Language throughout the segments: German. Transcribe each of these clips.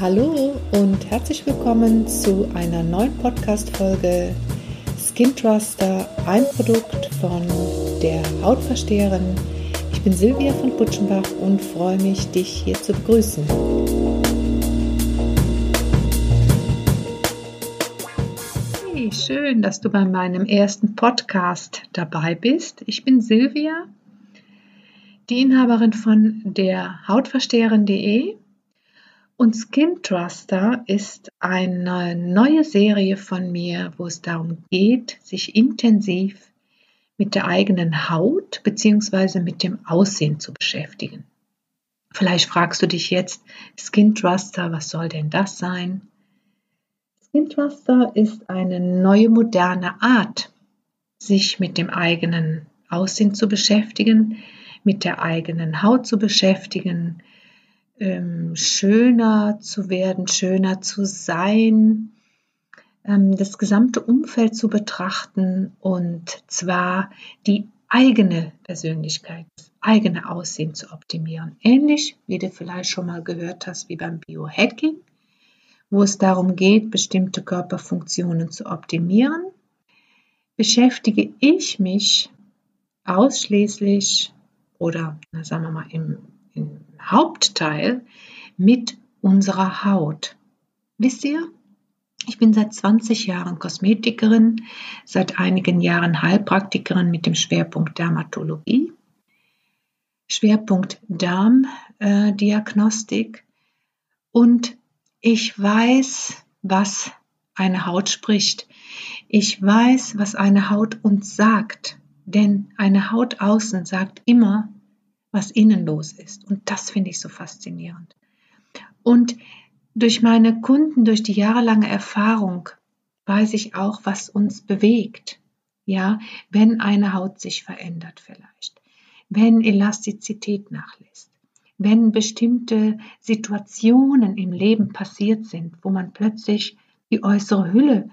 Hallo und herzlich willkommen zu einer neuen Podcast-Folge Skin Truster, ein Produkt von der Hautversteherin. Ich bin Silvia von Butschenbach und freue mich, dich hier zu begrüßen. Hey, schön, dass du bei meinem ersten Podcast dabei bist. Ich bin Silvia, die Inhaberin von der Hautversteherin.de und Skin Truster ist eine neue Serie von mir, wo es darum geht, sich intensiv mit der eigenen Haut bzw. mit dem Aussehen zu beschäftigen. Vielleicht fragst du dich jetzt, Skin Truster, was soll denn das sein? Skin Truster ist eine neue moderne Art, sich mit dem eigenen Aussehen zu beschäftigen, mit der eigenen Haut zu beschäftigen, ähm, schöner zu werden, schöner zu sein, ähm, das gesamte Umfeld zu betrachten und zwar die eigene Persönlichkeit, das eigene Aussehen zu optimieren. Ähnlich wie du vielleicht schon mal gehört hast wie beim Biohacking, wo es darum geht, bestimmte Körperfunktionen zu optimieren, beschäftige ich mich ausschließlich oder sagen wir mal im Hauptteil mit unserer Haut. Wisst ihr? Ich bin seit 20 Jahren Kosmetikerin, seit einigen Jahren Heilpraktikerin mit dem Schwerpunkt Dermatologie, Schwerpunkt Darmdiagnostik und ich weiß, was eine Haut spricht. Ich weiß, was eine Haut uns sagt, denn eine Haut außen sagt immer, was innen los ist. Und das finde ich so faszinierend. Und durch meine Kunden, durch die jahrelange Erfahrung, weiß ich auch, was uns bewegt. Ja, wenn eine Haut sich verändert vielleicht, wenn Elastizität nachlässt, wenn bestimmte Situationen im Leben passiert sind, wo man plötzlich die äußere Hülle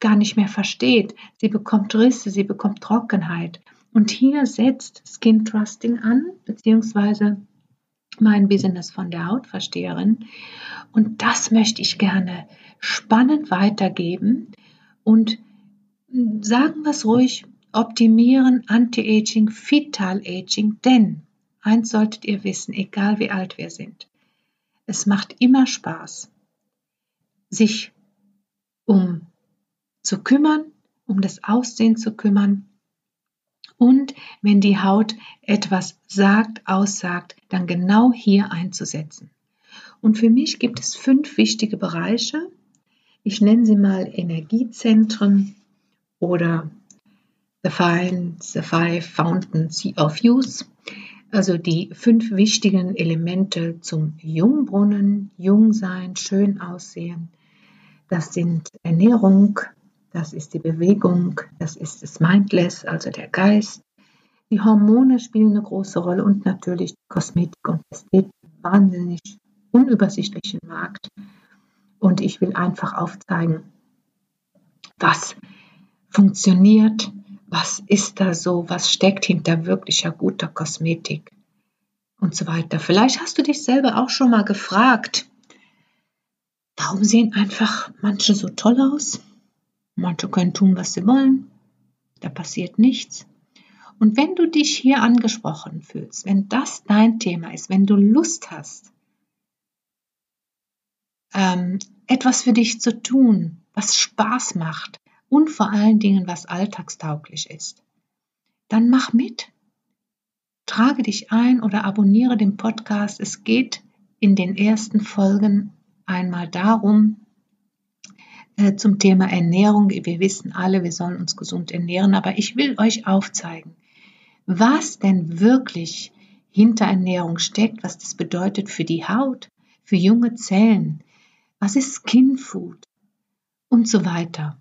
gar nicht mehr versteht. Sie bekommt Risse, sie bekommt Trockenheit und hier setzt Skin Trusting an, beziehungsweise mein Business von der Hautversteherin. Und das möchte ich gerne spannend weitergeben und sagen wir es ruhig, optimieren Anti-Aging, Fetal-Aging, denn eins solltet ihr wissen, egal wie alt wir sind, es macht immer Spaß, sich um zu kümmern, um das Aussehen zu kümmern, und wenn die Haut etwas sagt, aussagt, dann genau hier einzusetzen. Und für mich gibt es fünf wichtige Bereiche. Ich nenne sie mal Energiezentren oder The Five, the five Fountains of Use. Also die fünf wichtigen Elemente zum Jungbrunnen, Jungsein, schön aussehen. Das sind Ernährung, das ist die Bewegung, das ist das Mindless, also der Geist. Die Hormone spielen eine große Rolle und natürlich Kosmetik und Ästhetik, wahnsinnig unübersichtlichen Markt. Und ich will einfach aufzeigen, was funktioniert, was ist da so, was steckt hinter wirklicher guter Kosmetik und so weiter. Vielleicht hast du dich selber auch schon mal gefragt, warum sehen einfach manche so toll aus? Manche können tun, was sie wollen. Da passiert nichts. Und wenn du dich hier angesprochen fühlst, wenn das dein Thema ist, wenn du Lust hast, ähm, etwas für dich zu tun, was Spaß macht und vor allen Dingen was alltagstauglich ist, dann mach mit. Trage dich ein oder abonniere den Podcast. Es geht in den ersten Folgen einmal darum, äh, zum Thema Ernährung. Wir wissen alle, wir sollen uns gesund ernähren, aber ich will euch aufzeigen, was denn wirklich hinter Ernährung steckt, was das bedeutet für die Haut, für junge Zellen, was ist Skin Food und so weiter.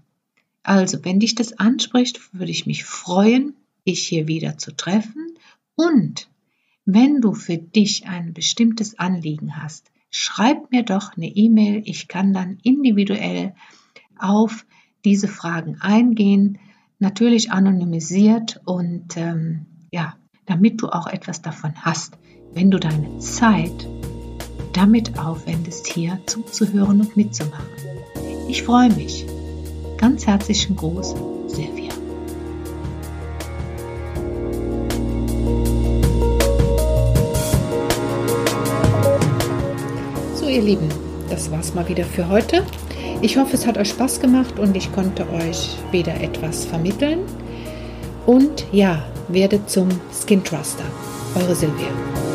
Also, wenn dich das anspricht, würde ich mich freuen, dich hier wieder zu treffen und wenn du für dich ein bestimmtes Anliegen hast, schreib mir doch eine E-Mail. Ich kann dann individuell auf diese Fragen eingehen, natürlich anonymisiert und ähm, ja, damit du auch etwas davon hast, wenn du deine Zeit, damit aufwendest, hier zuzuhören und mitzumachen. Ich freue mich. Ganz herzlichen Gruß, Silvia. So, ihr Lieben, das war's mal wieder für heute. Ich hoffe, es hat euch Spaß gemacht und ich konnte euch wieder etwas vermitteln. Und ja, werdet zum Skin Truster. Eure Silvia.